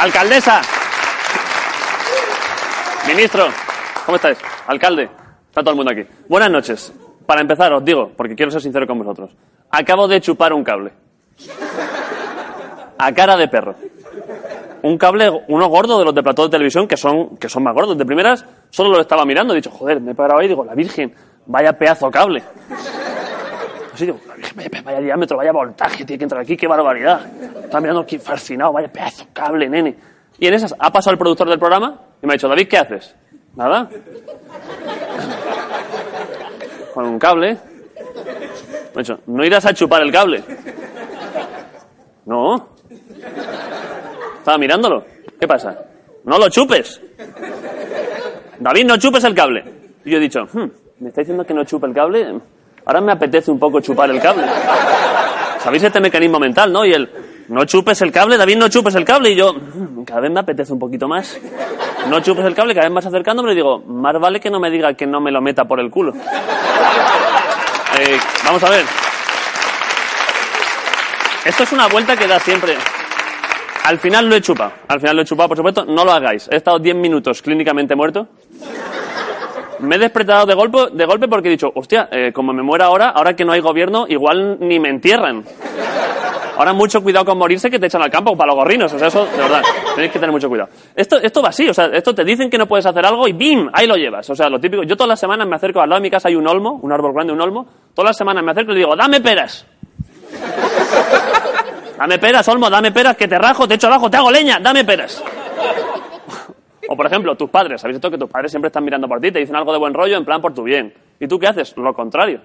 Alcaldesa. Ministro. ¿Cómo estáis? Alcalde. Está todo el mundo aquí. Buenas noches. Para empezar, os digo, porque quiero ser sincero con vosotros. Acabo de chupar un cable. A cara de perro. Un cable, uno gordo de los de plató de televisión que son, que son más gordos. De primeras, solo lo estaba mirando. He dicho, joder, me he parado ahí y digo, la Virgen, vaya pedazo cable. Así digo, vaya diámetro, vaya voltaje, tiene que entrar aquí, qué barbaridad. Estaba mirando aquí fascinado, vaya pedazo cable, nene. Y en esas ha pasado el productor del programa y me ha dicho, David, ¿qué haces? Nada. Con un cable. Me ha dicho, ¿no irás a chupar el cable? No. Estaba mirándolo. ¿Qué pasa? No lo chupes. David, no chupes el cable. Y yo he dicho, "Hmm, ¿me está diciendo que no chupe el cable? Ahora me apetece un poco chupar el cable. ¿Sabéis este mecanismo mental, no? Y el, no chupes el cable, David, no chupes el cable. Y yo, "Hmm, cada vez me apetece un poquito más. No chupes el cable, cada vez más acercándome y digo, más vale que no me diga que no me lo meta por el culo. Eh, vamos a ver. Esto es una vuelta que da siempre. Al final lo he chupado. Al final lo he chupado, por supuesto. No lo hagáis. He estado 10 minutos clínicamente muerto. Me he despertado de golpe, de golpe porque he dicho, hostia, eh, como me muera ahora, ahora que no hay gobierno, igual ni me entierran. Ahora mucho cuidado con morirse que te echan al campo para los gorrinos. O sea, eso, de verdad, tenéis que tener mucho cuidado. Esto, esto va así, o sea, esto te dicen que no puedes hacer algo y ¡bim! Ahí lo llevas. O sea, lo típico. Yo todas las semanas me acerco, al lado de mi casa hay un olmo, un árbol grande, un olmo. Todas las semanas me acerco y le digo, dame peras. Dame peras, Olmo, dame peras, que te rajo, te echo abajo, te hago leña, dame peras. O por ejemplo, tus padres, ¿sabéis esto? Que tus padres siempre están mirando por ti, te dicen algo de buen rollo en plan por tu bien. ¿Y tú qué haces? Lo contrario.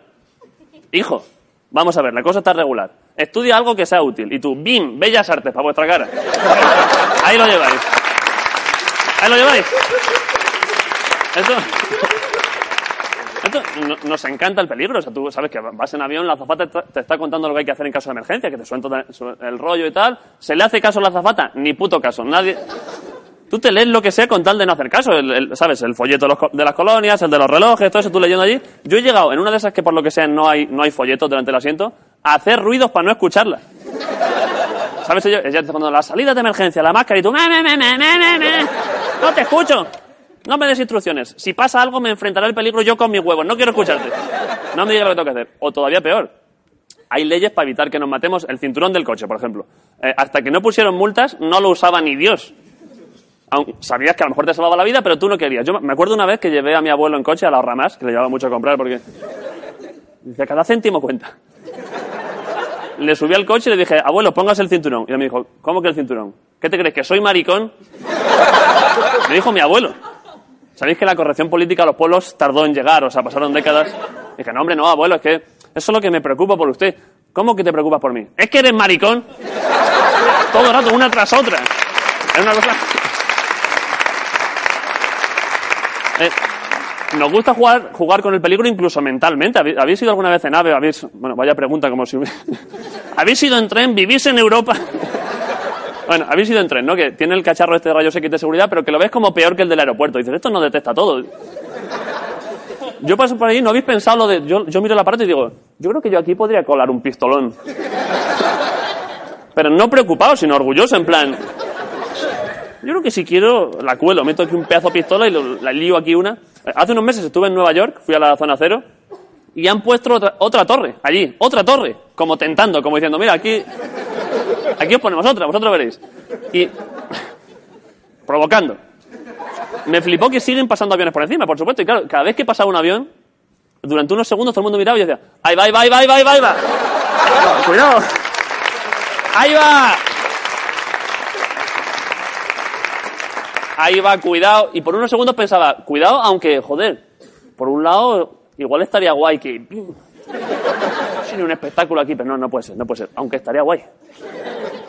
Hijo, vamos a ver, la cosa está regular. Estudia algo que sea útil. Y tú, ¡bim! Bellas artes para vuestra cara. Ahí lo lleváis. Ahí lo lleváis. Esto... Esto, no- nos encanta el peligro. O sea, tú sabes que vas en avión, la azafata te está contando lo que hay que hacer en caso de emergencia, que te suelta el rollo y tal. ¿Se le hace caso a la azafata? Ni puto caso. Nadie... Tú te lees lo que sea con tal de no hacer caso. El, el- ¿Sabes? El folleto de, las colonias, el de los relojes, todo eso tú leyendo allí. Yo he llegado en una de esas que por lo que sea no hay, no hay folletos delante del asiento, a hacer ruidos para no escucharla. ¿Sabes? Ella, ella te cuando la salida de emergencia, la máscara y tú... "Me, me, me, me, me, me, me". No te escucho. No me des instrucciones. Si pasa algo me enfrentará el peligro yo con mis huevos. No quiero escucharte. No me digas lo que tengo que hacer. O todavía peor. Hay leyes para evitar que nos matemos. El cinturón del coche, por ejemplo. Eh, hasta que no pusieron multas, no lo usaba ni Dios. Sabías que a lo mejor te salvaba la vida, pero tú no querías. Yo me acuerdo una vez que llevé a mi abuelo en coche a la Ramás, que le llevaba mucho a comprar porque... Dice, cada céntimo cuenta. Le subí al coche y le dije, abuelo, pongas el cinturón. Y él me dijo, ¿cómo que el cinturón? ¿Qué te crees, que soy maricón? Me dijo mi abuelo. ¿Sabéis que la corrección política a los pueblos tardó en llegar? O sea, pasaron décadas. Dije, no, hombre, no, abuelo, es que eso es lo que me preocupa por usted. ¿Cómo que te preocupas por mí? ¿Es que eres maricón? Todo el rato, una tras otra. Es una cosa... Eh, nos gusta jugar, jugar con el peligro incluso mentalmente. ¿Habéis, ido alguna vez en AVE? ¿Habéis, bueno, vaya pregunta como si... ¿Habéis ido en tren? ¿Vivís en Europa? Bueno, habéis ido en tren, ¿no? Que tiene el cacharro este de rayos X de seguridad, pero que lo ves como peor que el del aeropuerto. dices, esto no detecta todo. Yo paso por ahí, ¿no habéis pensado lo de...? Yo, yo miro el aparato y digo, yo creo que yo aquí podría colar un pistolón. Pero no preocupado, sino orgulloso, en plan... Yo creo que si quiero, la cuelo, meto aquí un pedazo de pistola y lo- la lío aquí una. Hace unos meses estuve en Nueva York, fui a la zona cero, y han puesto otra, otra torre, allí, otra torre, como tentando, como diciendo, mira, aquí, aquí os ponemos otra, vosotros veréis. Y provocando. Me flipó que siguen pasando aviones por encima, por supuesto, y claro, cada vez que pasaba un avión, durante unos segundos todo el mundo miraba y decía, ahí va, ahí va, ahí va, ahí va, ahí va. Cuidado. Ahí va. Ahí va, cuidado. Y por unos segundos pensaba, cuidado, aunque, joder, por un lado, igual estaría guay que... Tiene un espectáculo aquí, pero no, no puede ser, no puede ser. Aunque estaría guay.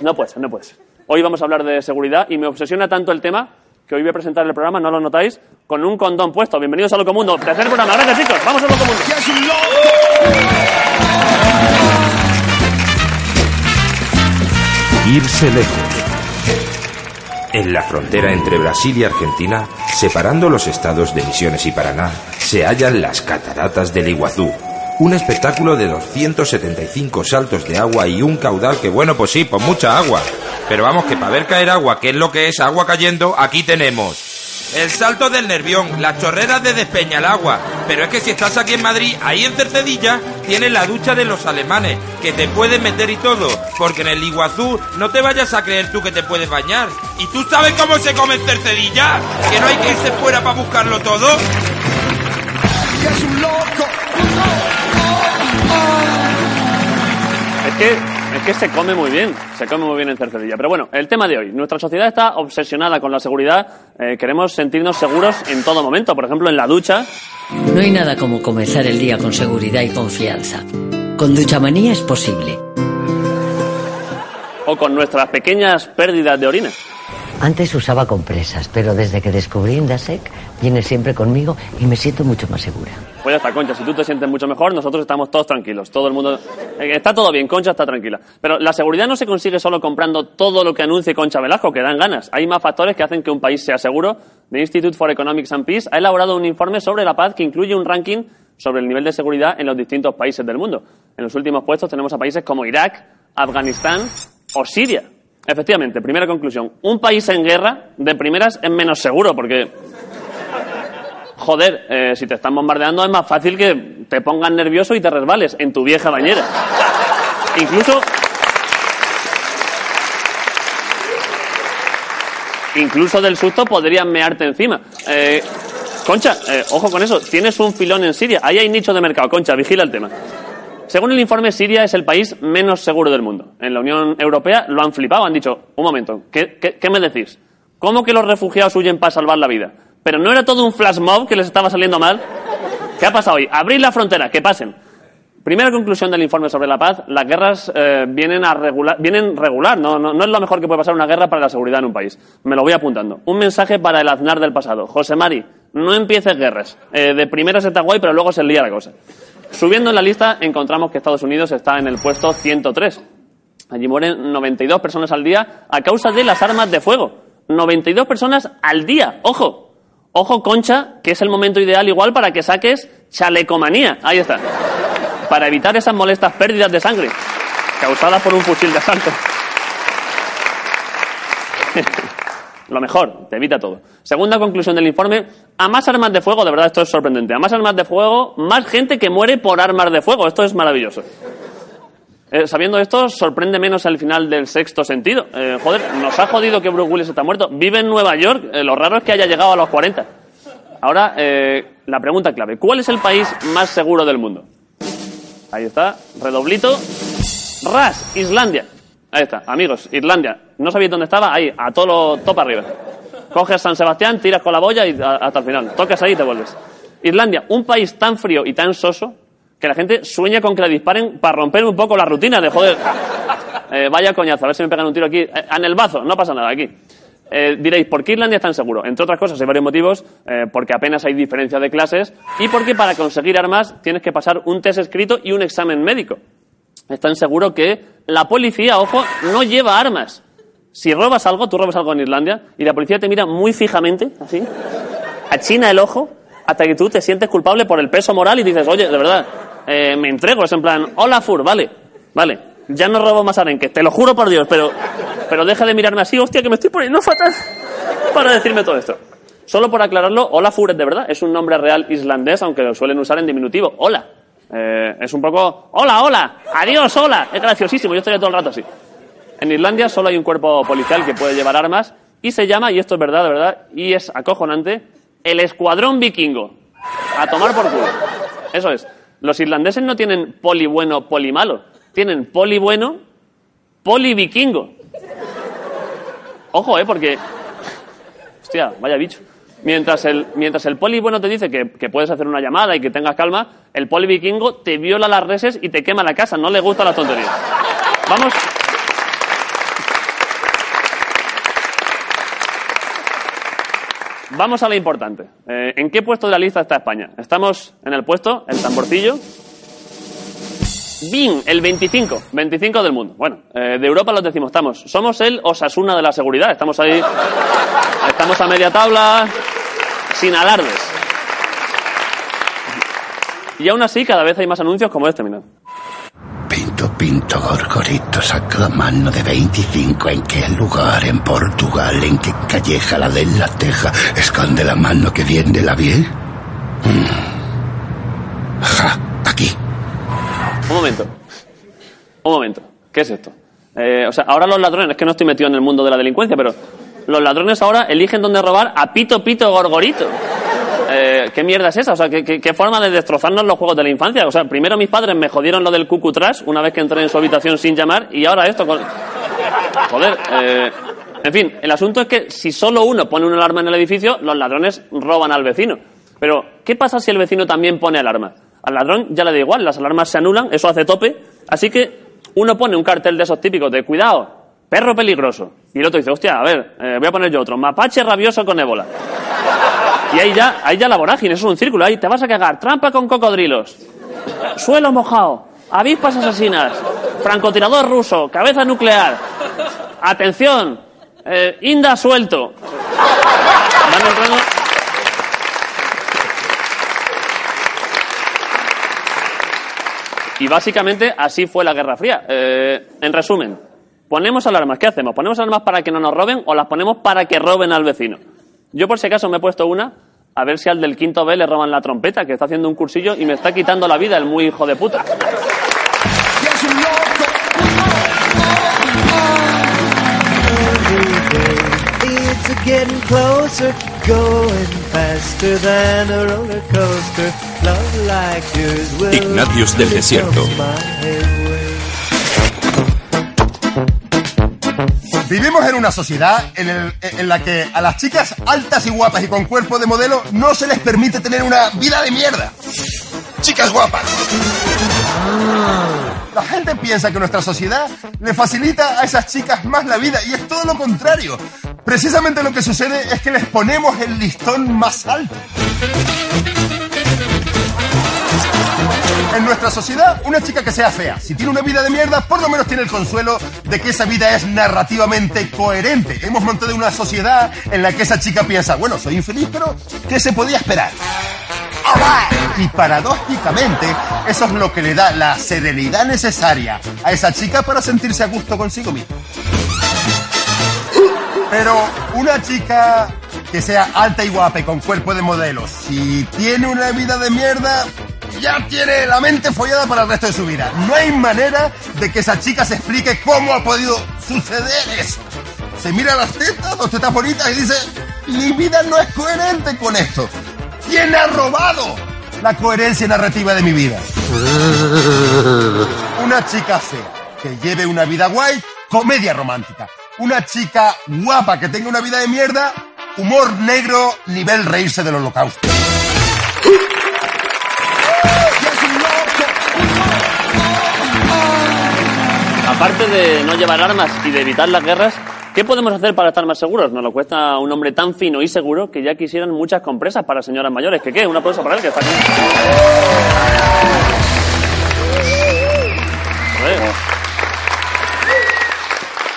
No puede ser, no puede ser. Hoy vamos a hablar de seguridad y me obsesiona tanto el tema que hoy voy a presentar el programa, no lo notáis, con un condón puesto. Bienvenidos a Locomundo. Tercer programa. Gracias, chicos. Vamos a Locomundo. Irse lejos. En la frontera entre Brasil y Argentina, separando los estados de Misiones y Paraná, se hallan las cataratas del Iguazú. Un espectáculo de 275 saltos de agua y un caudal que, bueno, pues sí, pues mucha agua. Pero vamos, que para ver caer agua, que es lo que es agua cayendo, aquí tenemos. El salto del Nervión, las chorreras de Despeñalagua. Pero es que si estás aquí en Madrid, ahí en Cercedilla, tienes la ducha de los alemanes, que te puedes meter y todo. Porque en el Iguazú no te vayas a creer tú que te puedes bañar. ¿Y tú sabes cómo se come en Cercedilla? ¿Que no hay que irse fuera para buscarlo todo? es que, es que se come muy bien, se come muy bien en Cercedilla. Pero bueno, el tema de hoy. Nuestra sociedad está obsesionada con la seguridad. eh, queremos sentirnos seguros en todo momento. Por ejemplo, en la ducha. No hay nada como comenzar el día con seguridad y confianza. Con Duchamanía es posible. O con nuestras pequeñas pérdidas de orina. Antes usaba compresas, pero desde que descubrí Indasec, viene siempre conmigo y me siento mucho más segura. Pues ya está, Concha, si tú te sientes mucho mejor, nosotros estamos todos tranquilos. Todo el mundo... eh, Está todo bien, Concha está tranquila. Pero la seguridad no se consigue solo comprando todo lo que anuncie Concha Velasco, que dan ganas. Hay más factores que hacen que un país sea seguro. The Institute for Economics and Peace ha elaborado un informe sobre la paz que incluye un ranking sobre el nivel de seguridad en los distintos países del mundo. En los últimos puestos tenemos a países como Irak, Afganistán o Siria. Efectivamente, primera conclusión. Un país en guerra, de primeras, es menos seguro, porque joder, eh, si te están bombardeando es más fácil que te pongas nervioso y te resbales en tu vieja bañera. Incluso. Incluso del susto podrían mearte encima. Eh, Concha, eh, ojo con eso, tienes un filón en Siria. Ahí hay nicho de mercado, Concha, vigila el tema. Según el informe, Siria es el país menos seguro del mundo. En la Unión Europea lo han flipado, han dicho, un momento, ¿qué, me decís? ¿Cómo que los refugiados huyen para salvar la vida? ¿Pero no era todo un flash mob que les estaba saliendo mal? ¿Qué ha pasado hoy? Abrir la frontera, que pasen. Primera conclusión del informe sobre la paz, las guerras eh, vienen a regular, vienen regular, no, no, es lo mejor que puede pasar una guerra para la seguridad en un país. Me lo voy apuntando. Un mensaje para el aznar del pasado. José Mari, no empieces guerras. Eh, de primeras está guay, pero luego se lía la cosa. Subiendo en la lista, encontramos que Estados Unidos está en el puesto 103. Allí mueren 92 personas al día a causa de las armas de fuego. 92 personas al día. Ojo. Ojo, Concha, que es el momento ideal igual para que saques chalecomanía. Ahí está. Para evitar esas molestas pérdidas de sangre causadas por un fusil de asalto. Lo mejor, te evita todo. Segunda conclusión del informe, a más armas de fuego, de verdad esto es sorprendente, a más armas de fuego, más gente que muere por armas de fuego. Esto es maravilloso. Eh, sabiendo esto, sorprende menos el final del sexto sentido. Eh, joder, nos ha jodido que Bruce Willis está muerto. Vive en Nueva York, eh, lo raro es que haya llegado a los 40. Ahora, la pregunta clave, ¿cuál es el país más seguro del mundo? Ahí está, redoblito. Ras, Islandia. Ahí está, amigos, Islandia. ¿No sabéis dónde estaba? Ahí, a todo lo topa arriba. Coges San Sebastián, tiras con la boya y hasta el final. Tocas ahí y te vuelves. Islandia, un país tan frío y tan soso que la gente sueña con que le disparen para romper un poco la rutina de joder. Eh, vaya coñazo, a ver si me pegan un tiro aquí. Eh, en el bazo, no pasa nada aquí. Eh, diréis, ¿por qué Islandia es tan seguro? Entre otras cosas, hay varios motivos. eh, porque apenas hay diferencia de clases y porque para conseguir armas tienes que pasar un test escrito y un examen médico. Es tan seguro que la policía, ojo, no lleva armas. Si robas algo, tú robas algo en Islandia y la policía te mira muy fijamente, así, achina el ojo hasta que tú te sientes culpable por el peso moral y dices, oye, de verdad, eh, me entrego. Es en plan, hola Fur, vale, vale, ya no robo más arenques, te lo juro por Dios, pero, pero deja de mirarme así, hostia, que me estoy poniendo fatal para decirme todo esto. Solo por aclararlo, Hola Fur es de verdad, es un nombre real islandés, aunque lo suelen usar en diminutivo. Hola. Eh, es un poco, hola, hola, adiós, hola. Es graciosísimo, yo estoy todo el rato así. En Islandia solo hay un cuerpo policial que puede llevar armas y se llama, y esto es verdad, de verdad, y es acojonante, el Escuadrón Vikingo. A tomar por culo. Eso es. Los irlandeses no tienen poli bueno, poli malo. Tienen poli bueno, poli vikingo. Ojo, eh, porque. Hostia, vaya bicho. Mientras el, mientras el poli bueno te dice que, que puedes hacer una llamada y que tengas calma, el poli vikingo te viola las reses y te quema la casa. No le gusta la tontería. Vamos. Vamos a lo importante. Eh, ¿En qué puesto de la lista está España? Estamos en el puesto, el tamborcillo. BIN, el 25, 25 del mundo. Bueno, eh, de Europa los decimos, estamos. Somos el Osasuna de la seguridad. Estamos ahí, estamos a media tabla, sin alardes. Y aún así, cada vez hay más anuncios como este, mirad. Pinto, pinto. Gorgorito saca la mano de 25. ¿En qué lugar? ¿En Portugal? ¿En qué calleja la de la teja? ¿Esconde la mano que viene la bien? Mm. Ajá, aquí. Un momento. Un momento. ¿Qué es esto? Eh, o sea, ahora los ladrones, es que no estoy metido en el mundo de la delincuencia, pero los ladrones ahora eligen dónde robar a Pito Pito Gorgorito. Eh, ¿Qué mierda es esa? O sea, ¿qué, forma de destrozarnos los juegos de la infancia? O sea, primero mis padres me jodieron lo del cucu trash una vez que entré en su habitación sin llamar y ahora esto con... Joder, eh, en fin, el asunto es que si solo uno pone una alarma en el edificio, los ladrones roban al vecino. Pero, ¿qué pasa si el vecino también pone alarma? Al ladrón ya le da igual, las alarmas se anulan, eso hace tope, así que uno pone un cartel de esos típicos de cuidado, perro peligroso. Y el otro dice, hostia, a ver, eh, voy a poner yo otro, mapache rabioso con ébola. Y ahí ya, ahí ya la vorágine, eso es un círculo, ahí te vas a cagar, trampa con cocodrilos, suelo mojado, avispas asesinas, francotirador ruso, cabeza nuclear, atención, eh, inda suelto. Y básicamente así fue la Guerra Fría. Eh, en resumen, ponemos alarmas. ¿Qué hacemos? ¿Ponemos alarmas para que no nos roben o las ponemos para que roben al vecino? Yo por si acaso me he puesto una, a ver si al del quinto B le roban la trompeta, que está haciendo un cursillo y me está quitando la vida el muy hijo de puta. Y es un Vivimos en una sociedad en, la que a las chicas altas y guapas y con cuerpo de modelo no se les permite tener una vida de mierda. Chicas guapas. La gente piensa que nuestra sociedad le facilita a esas chicas más la vida y es todo lo contrario. Precisamente lo que sucede es que les ponemos el listón más alto. En nuestra sociedad, una chica que sea fea, si tiene una vida de mierda, por lo menos tiene el consuelo de que esa vida es narrativamente coherente. Hemos montado una sociedad en la que esa chica piensa, bueno, soy infeliz, pero ¿qué se podía esperar? Y paradójicamente, eso es lo que le da la serenidad necesaria a esa chica para sentirse a gusto consigo misma. Pero una chica que sea alta y guapa y con cuerpo de modelo, si tiene una vida de mierda, ya tiene la mente follada para el resto de su vida. No hay manera de que esa chica se explique cómo ha podido suceder eso. Se mira las tetas, dos tetas bonitas y dice, mi vida no es coherente con esto. ¿Quién ha robado la coherencia narrativa de mi vida? Una chica fea que lleve una vida guay, comedia romántica. Una chica guapa que tenga una vida de mierda, humor negro, nivel reírse del holocausto. Aparte de no llevar armas y de evitar las guerras, ¿qué podemos hacer para estar más seguros? Nos lo cuesta un hombre tan fino y seguro que ya quisieran muchas compresas para señoras mayores. ¿Qué qué? Un aplauso para él que está aquí.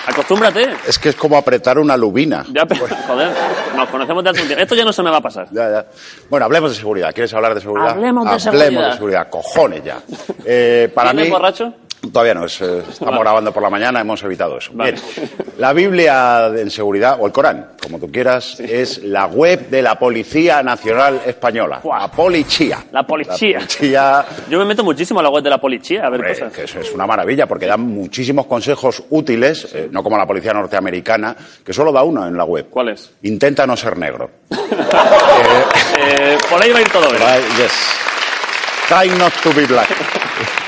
Acostúmbrate. Es que es como apretar una lubina. Ya, pero, joder, nos conocemos de hace un tiempo. Esto ya no se me va a pasar. Ya, ya. Bueno, hablemos de seguridad. ¿Quieres hablar de seguridad? Hablemos de Hablemos seguridad. de seguridad. Cojones ya. Eh, para ¿Vienes mí... borracho? Todavía no, es, eh, estamos Vale. grabando por la mañana, hemos evitado eso. Vale. Bien, la Biblia en seguridad, o el Corán, como tú quieras, es la web de la Policía Nacional Española. La Policía. La policía. La policía Yo me meto muchísimo a la web de la policía a ver Hombre, cosas. que eso es una maravilla porque dan muchísimos consejos útiles, eh, no como la policía norteamericana, que solo da uno en la web. ¿Cuál es? Intenta no ser negro. Eh, por ahí va a ir todo bien. Right, yes. Try not to be black.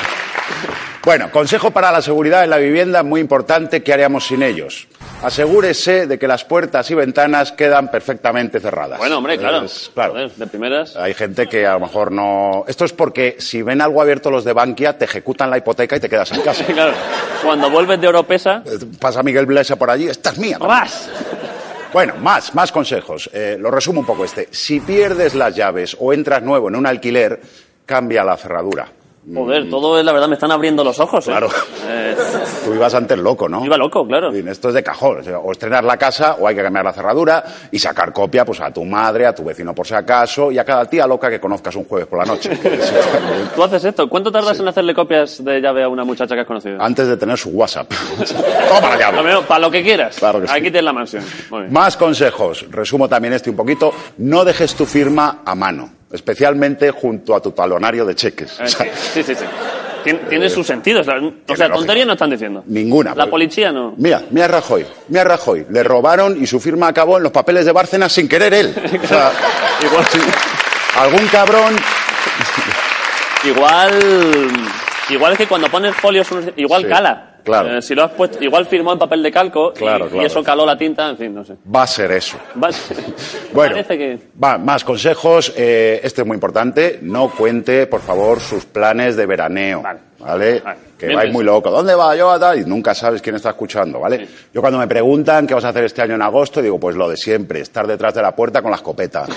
Bueno, consejo para la seguridad en la vivienda, muy importante, ¿qué haríamos sin ellos? Asegúrese de que las puertas y ventanas quedan perfectamente cerradas. Bueno, hombre, claro. Es- claro. De primeras. Hay gente que a lo mejor no... Esto es porque si ven algo abierto los de Bankia, te ejecutan la hipoteca y te quedas en casa. Claro, cuando vuelves de Oropesa, Eh, Pasa Miguel Blesa por allí, esta es mía. ¡ras! Bueno, más, más consejos. Eh, lo resumo un poco este. Si pierdes las llaves o entras nuevo en un alquiler, cambia la cerradura. Joder, todo es, la verdad, me están abriendo los ojos. ¿eh? Claro. Eh, Tú ibas antes loco, ¿no? iba loco, claro. Y esto es de cajón. O, sea, o estrenar la casa o hay que cambiar la cerradura y sacar copia pues a tu madre, a tu vecino por si acaso y a cada tía loca que conozcas un jueves por la noche. Tú haces esto. ¿Cuánto tardas en hacerle copias de llave a una muchacha que has conocido? Antes de tener su WhatsApp. Toma la llave. Para lo que quieras. Claro que sí. Aquí tienes la mansión. Más consejos. Resumo también este un poquito. No dejes tu firma a mano, especialmente junto a tu talonario de cheques. Eh, O sea, sí, sí, sí. Tien- Tiene sus sentidos. O sea, lógica. tontería no están diciendo. Ninguna. La policía no. Mira, mira a Rajoy, mira a Rajoy. Le robaron y su firma acabó en los papeles de Bárcenas sin querer él. O sea, Igual, algún cabrón. igual, igual es que cuando pones folios, igual Sí, cala. Claro. Eh, si lo has puesto, igual firmó en papel de calco y- Claro, y, claro. eso caló la tinta, en fin, no sé. Va a ser eso. Va- Bueno, Parece que. va, más consejos. eh, este es muy importante. No cuente, por favor, sus planes de veraneo. Vale. ¿Vale? Vale. Que Bien vais muy pensado. loco. ¿Dónde va yo? a tal? Y nunca sabes quién está escuchando, ¿vale? Yo cuando me preguntan qué vas a hacer este año en agosto, digo, pues lo de siempre, estar detrás de la puerta con la escopeta.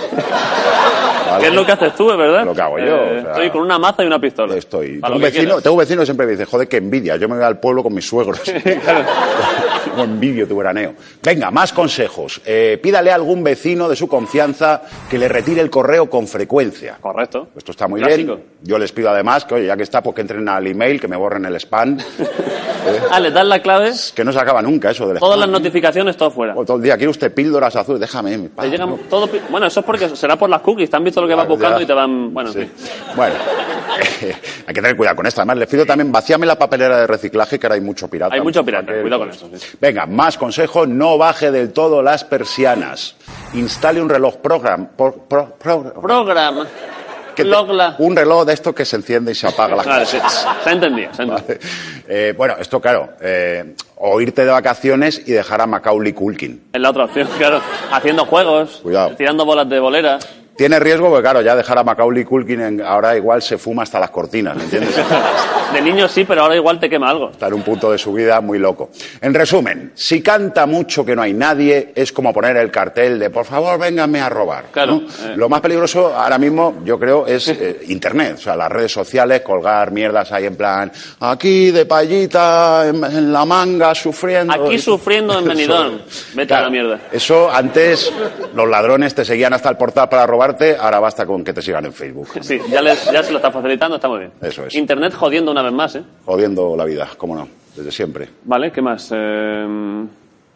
¿Vale? ¿Qué es lo que haces tú, es verdad? Lo que hago yo, Eh, o sea, estoy con una maza y una pistola. Estoy. Tengo un, vecino, tengo un vecino que siempre me dice, joder, qué envidia. Yo me voy al pueblo con mis suegros. Como envidio tu veraneo. Venga, más consejos. Eh, pídale a algún vecino de su confianza que le retire el correo con frecuencia. Correcto. Esto está muy Clásico. bien. Yo les pido además que, oye, ya que está, pues que entren al email, que me borren el spam. Eh, Ah, les das la clave, que no se acaba nunca eso del todas las spam. notificaciones, todo fuera. O todo el día, quiere usted píldoras azules, déjame. paz, llegan ¿no? todo bueno, eso es porque será por las cookies. Te han visto lo que vas Claro, buscando y te van. Bueno, Sí. Bueno, hay que tener cuidado con esto. Además, les pido también, vacíame la papelera de reciclaje, que ahora hay mucho pirata. Hay mucho pirata, papel, cuidado con sí. Venga, más consejo, no baje del todo las persianas. Instale un reloj program, por- pro- pro- Programa. que te- un reloj de estos que se enciende y se apaga las sí. cosas. Se entendía, se entendía. Eh, bueno, esto claro, eh, o irte de vacaciones y dejar a Macaulay Culkin. Es la otra opción, claro. Haciendo juegos, Cuidado. tirando bolas de bolera. Tiene riesgo porque, claro, ya dejar a Macaulay Culkin en- ahora igual se fuma hasta las cortinas, ¿me entiendes? De niño sí, pero ahora igual te quema algo. Está en un punto de su vida muy loco. En resumen, si canta mucho que no hay nadie, es como poner el cartel de por favor, vénganme a robar. Claro, ¿no? eh. Lo más peligroso ahora mismo, yo creo, es eh, Internet. O sea, las redes sociales, colgar mierdas ahí en plan, aquí de payita, en, en la manga, sufriendo. Aquí sufriendo en Benidorm. Vete a la mierda. Eso antes los ladrones te seguían hasta el portal para ahora basta con que te sigan en Facebook. Sí, ya, les, ya se lo está facilitando, está muy bien. Eso es. Internet jodiendo una vez más, ¿eh? Jodiendo la vida, cómo no, desde siempre. Vale, ¿qué más? Eh,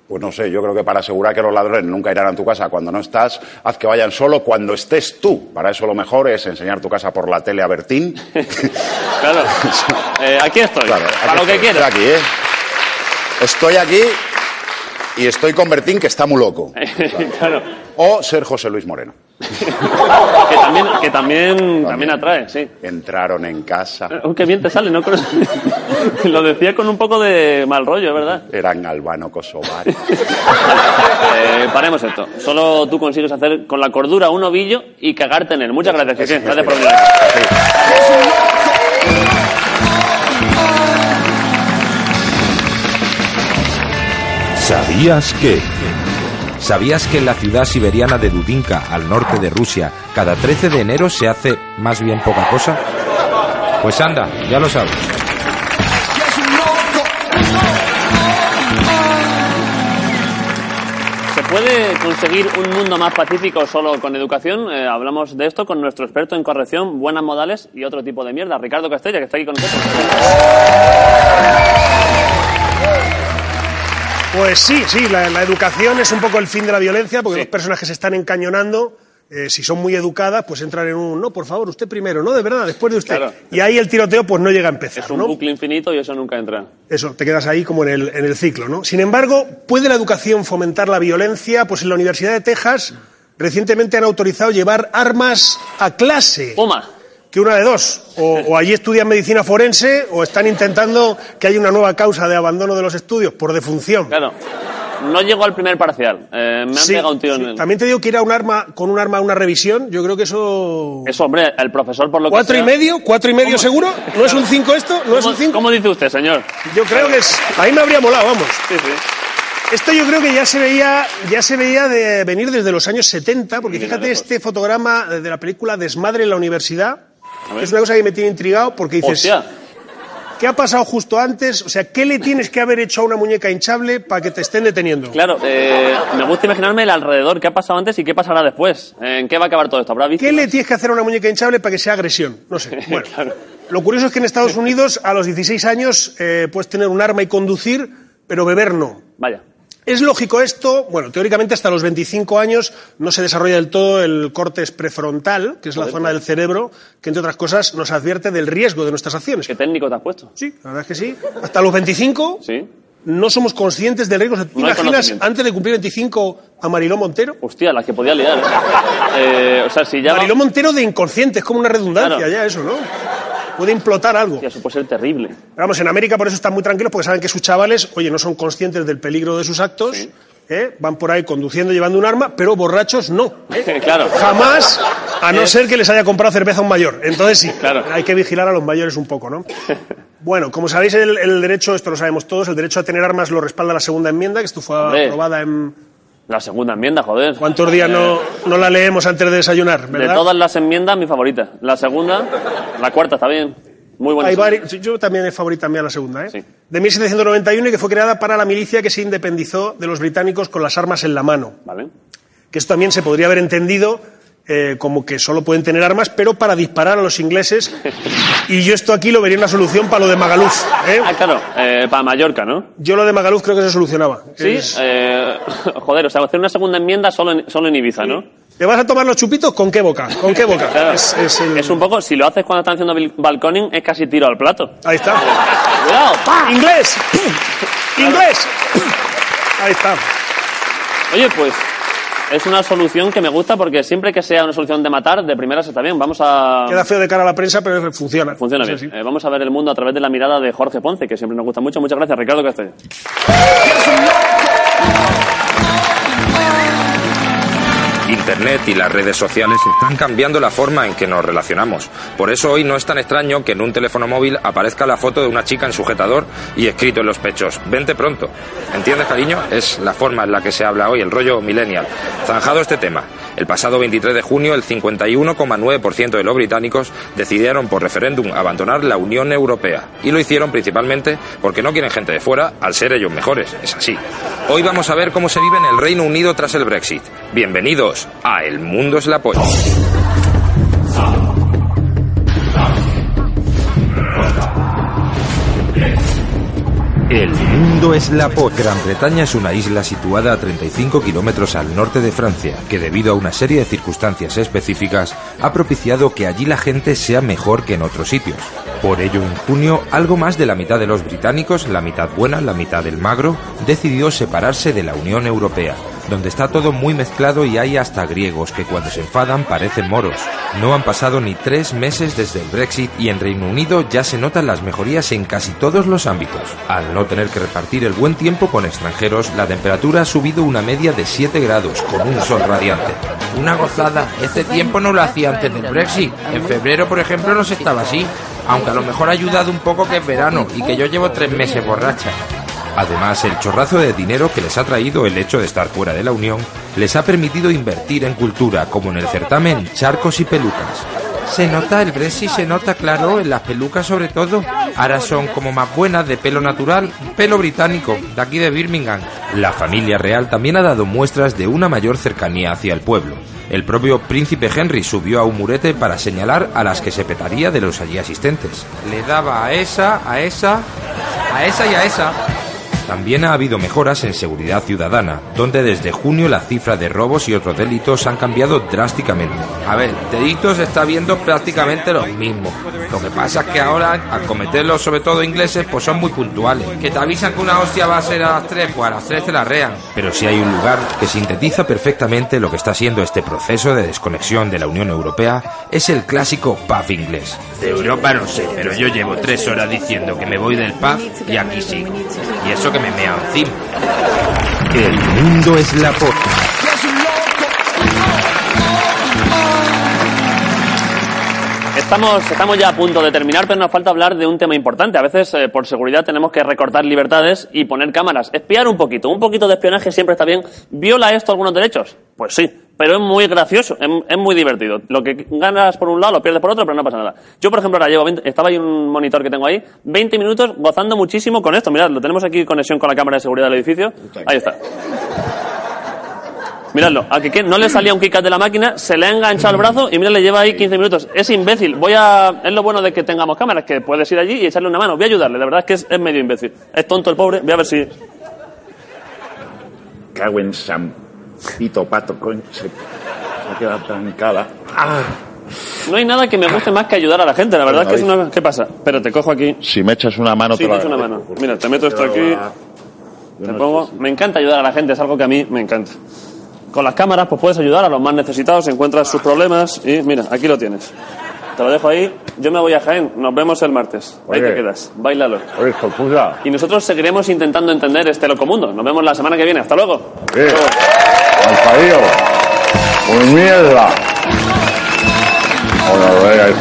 Pues no sé, yo creo que para asegurar que los ladrones nunca irán a tu casa cuando no estás, haz que vayan solo cuando estés tú. Para eso lo mejor es enseñar tu casa por la tele a Bertín. claro. Eh, aquí estoy. Claro, para lo que quieras. Estoy aquí, ¿eh? Estoy aquí y estoy con Bertín, que está muy loco. claro. O ser José Luis Moreno. Que también, que también, también atrae, sí. Entraron en casa, qué bien te sale, ¿no? Lo decía con un poco de mal rollo, ¿verdad? eran Albano Kosovar. Eh, paremos esto. Solo tú consigues hacer con la cordura un ovillo y cagarte en él. Muchas gracias, Quique. Gracias por venir. ¿Sabías que? ¿Sabías que en la ciudad siberiana de Dudinka, al norte de Rusia, cada 13 de enero se hace más bien poca cosa? Pues anda, ya lo sabes. ¿Se puede conseguir un mundo más pacífico solo con educación? Eh, hablamos de esto con nuestro experto en corrección, buenas modales y otro tipo de mierda, Ricardo Castella, que está aquí con nosotros. Pues sí, sí, la, la educación es un poco el fin de la violencia, porque Sí. dos personas que se están encañonando, eh, si son muy educadas, pues entran en un, no, por favor, usted primero, no, de verdad, después de usted. Claro. Y ahí el tiroteo pues no llega a empezar, Es un ¿no? bucle infinito y eso nunca entra. Eso, te quedas ahí como en el, en el ciclo, ¿no? Sin embargo, ¿puede la educación fomentar la violencia? Pues en la Universidad de Texas recientemente han autorizado llevar armas a clase. ¡Puma! Que una de dos, o, o allí estudian medicina forense o están intentando que haya una nueva causa de abandono de los estudios por defunción. Claro. No llego al primer parcial. Eh, me han Sí, pegado un tiro sí. en el... También te digo que ir a un arma, con un arma a una revisión, yo creo que eso... Eso, hombre, el profesor por lo ¿Cuatro que y sea- medio? ¿Cuatro y medio ¿Cómo? seguro? ¿No es un cinco esto? ¿No es ¿Cómo, un cinco? cómo dice usted, señor? Yo creo que es... A mí me habría molado, vamos. Sí, sí. Esto yo creo que ya se veía, ya se veía de venir desde los años 70, porque fíjate este fotograma de la película Desmadre en la universidad, ver. Es una cosa que me tiene intrigado porque dices, Hostia. ¿qué ha pasado justo antes? O sea, ¿qué le tienes que haber hecho a una muñeca hinchable para que te estén deteniendo? Claro, eh, me gusta imaginarme el alrededor, qué ha pasado antes y qué pasará después. ¿En qué va a acabar todo esto? ¿Habrá ¿Qué le tienes que hacer a una muñeca hinchable para que sea agresión? No sé. Bueno, Claro. lo curioso es que en Estados Unidos a los 16 años eh, puedes tener un arma y conducir, pero beber no. Vaya. ¿Es lógico esto? Bueno, teóricamente hasta los 25 años no se desarrolla del todo el córtex prefrontal, que es la zona del cerebro que, entre otras cosas, nos advierte del riesgo de nuestras acciones. ¿Qué técnico te has puesto? Sí, la verdad es que sí. Hasta los 25 Sí. no somos conscientes del riesgo. ¿Tú No imaginas antes de cumplir 25 a Mariló Montero? Hostia, las que podía liar. ¿eh? Eh, o sea, si ya. va- Mariló Montero de inconsciente, es como una redundancia Claro. ya eso, ¿no? Puede implotar algo. Eso puede ser terrible. Vamos, en América por eso están muy tranquilos porque saben que sus chavales, oye, no son conscientes del peligro de sus actos, ¿eh? van por ahí conduciendo llevando un arma, pero borrachos no. ¿eh? claro. Jamás, a no ser que les haya comprado cerveza a un mayor. Entonces sí, Claro. hay que vigilar a los mayores un poco, ¿no? Bueno, como sabéis, el, el derecho, esto lo sabemos todos, el derecho a tener armas lo respalda la segunda enmienda, que esto fue Hombre. aprobada en... La segunda enmienda, joder. ¿Cuántos días no, no la leemos antes de desayunar, De todas las enmiendas, mi favorita. La segunda, la cuarta está bien. Muy buena. Hay vari- sí, Yo también es favorita mía la segunda, ¿eh? Sí. De 1791 y que fue creada para la milicia que se independizó de los británicos con las armas en la mano. Vale. Que esto también se podría haber entendido eh, como que solo pueden tener armas, pero para disparar a los ingleses. Y yo esto aquí lo vería una solución para lo de Magaluf. ¿eh? Ah, claro, eh, para Mallorca, ¿no? Yo lo de Magaluf creo que se solucionaba. Sí. Es- Eh, joder, o sea, hacer una segunda enmienda solo en, solo en Ibiza, ¿no? ¿Te vas a tomar los chupitos? ¿Con qué boca? ¿Con qué boca? Claro. Es- es el- Es un poco, si lo haces cuando están haciendo balconing, es casi tiro al plato. Ahí está. ¡Cuidado! ¡pa! ¡Inglés! ¡Inglés! Ahí está. Oye, pues es una solución que me gusta porque siempre que sea una solución de matar, de primeras está bien. Vamos a... Queda feo de cara a la prensa, pero funciona. Funciona bien. sí. Eh, vamos a ver el mundo a través de la mirada de Jorge Ponce, que siempre nos gusta mucho. Muchas gracias, Ricardo Castello. Internet y las redes sociales están cambiando la forma en que nos relacionamos. Por eso hoy no es tan extraño que en un teléfono móvil aparezca la foto de una chica en sujetador y escrito en los pechos, vente pronto. ¿Entiendes, cariño? Es la forma en la que se habla hoy, el rollo millennial. Zanjado este tema. El pasado 23 de junio, el 51,9% de los británicos decidieron por referéndum abandonar la Unión Europea. Y lo hicieron principalmente porque no quieren gente de fuera al ser ellos mejores. Es así. Hoy vamos a ver cómo se vive en el Reino Unido tras el Brexit. Bienvenidos a El Mundo es la Polla. El mundo es la po. Gran Bretaña es una isla situada a 35 kilómetros al norte de Francia, que debido a una serie de circunstancias específicas ha propiciado que allí la gente sea mejor que en otros sitios. Por ello, en junio, algo más de la mitad de los británicos, la mitad buena, la mitad del magro, decidió separarse de la Unión Europea, donde está todo muy mezclado y hay hasta griegos que cuando se enfadan parecen moros. No han pasado ni tres meses desde el Brexit y en Reino Unido ya se notan las mejorías en casi todos los ámbitos. Al no tener que repartir el buen tiempo con extranjeros, la temperatura ha subido una media de 7 grados con un sol radiante. Una gozada. Este tiempo no lo hacía antes del Brexit. En febrero, por ejemplo, no se estaba así. Aunque a lo mejor ha ayudado un poco que es verano y que yo llevo tres meses borracha. Además, el chorrazo de dinero que les ha traído el hecho de estar fuera de la Unión les ha permitido invertir en cultura, como en el certamen Charcos y Pelucas. Se nota el Brexit, se nota claro, en las pelucas sobre todo. Ahora son como más buenas, de pelo natural, pelo británico, de aquí de Birmingham. La familia real también ha dado muestras de una mayor cercanía hacia el pueblo. El propio príncipe Henry subió a un murete para señalar a las que se petaría de los allí asistentes. Le daba a esa, a esa, a esa y a esa. También ha habido mejoras en seguridad ciudadana, donde desde junio la cifra de robos y otros delitos han cambiado drásticamente. A ver, delitos está viendo prácticamente los mismos. Lo que pasa es que ahora, al cometerlos sobre todo ingleses, pues son muy puntuales. Que te avisan que una hostia va a ser a las 3, pues a las 3 te la rean. Pero si hay un lugar que sintetiza perfectamente lo que está siendo este proceso de desconexión de la Unión Europea, es el clásico pub inglés. De Europa no sé, pero yo llevo tres horas diciendo que me voy del pub y aquí sigo. Y eso que me mea encima. El mundo es la. Estamos, estamos ya a punto de terminar, pero nos falta hablar de un tema importante. A veces, eh, por seguridad, tenemos que recortar libertades y poner cámaras. Espiar un poquito. Un poquito de espionaje siempre está bien. ¿Viola esto algunos derechos? Pues sí. Pero es muy gracioso, es, es muy divertido. Lo que ganas por un lado lo pierdes por otro, pero no pasa nada. Yo, por ejemplo, ahora llevo, 20 estaba ahí un monitor que tengo ahí, 20 minutos gozando muchísimo con esto. Mirad, lo tenemos aquí conexión con la cámara de seguridad del edificio. Ahí está. Miradlo, a que no le salía un kick de la máquina, se le ha enganchado el brazo y mira, le lleva ahí 15 minutos. Es imbécil. Voy a. Es lo bueno de que tengamos cámaras, que puedes ir allí y echarle una mano. Voy a ayudarle, de verdad es que es, es medio imbécil. Es tonto el pobre, voy a ver si. Cago en San Pito Pato, coño. Se, se ha quedado trancada. Ah. No hay nada que me guste más que ayudar a la gente, la verdad es que es una. ¿Qué pasa? Pero te cojo aquí. Si me echas una mano, Sí, te te echo una mano. Mira, te meto esto aquí. Te pongo. Me encanta ayudar a la gente, es algo que a mí me encanta. Con las cámaras, pues puedes ayudar a los más necesitados, encuentras sus problemas y mira, aquí lo tienes. Te lo dejo ahí. Yo me voy a Jaén. Nos vemos el martes. Ahí te quedas. Bailalo. Oye, puta. Y nosotros seguiremos intentando entender este locomundo. Nos vemos la semana que viene. Hasta luego. Parío. Por mierda. Hola,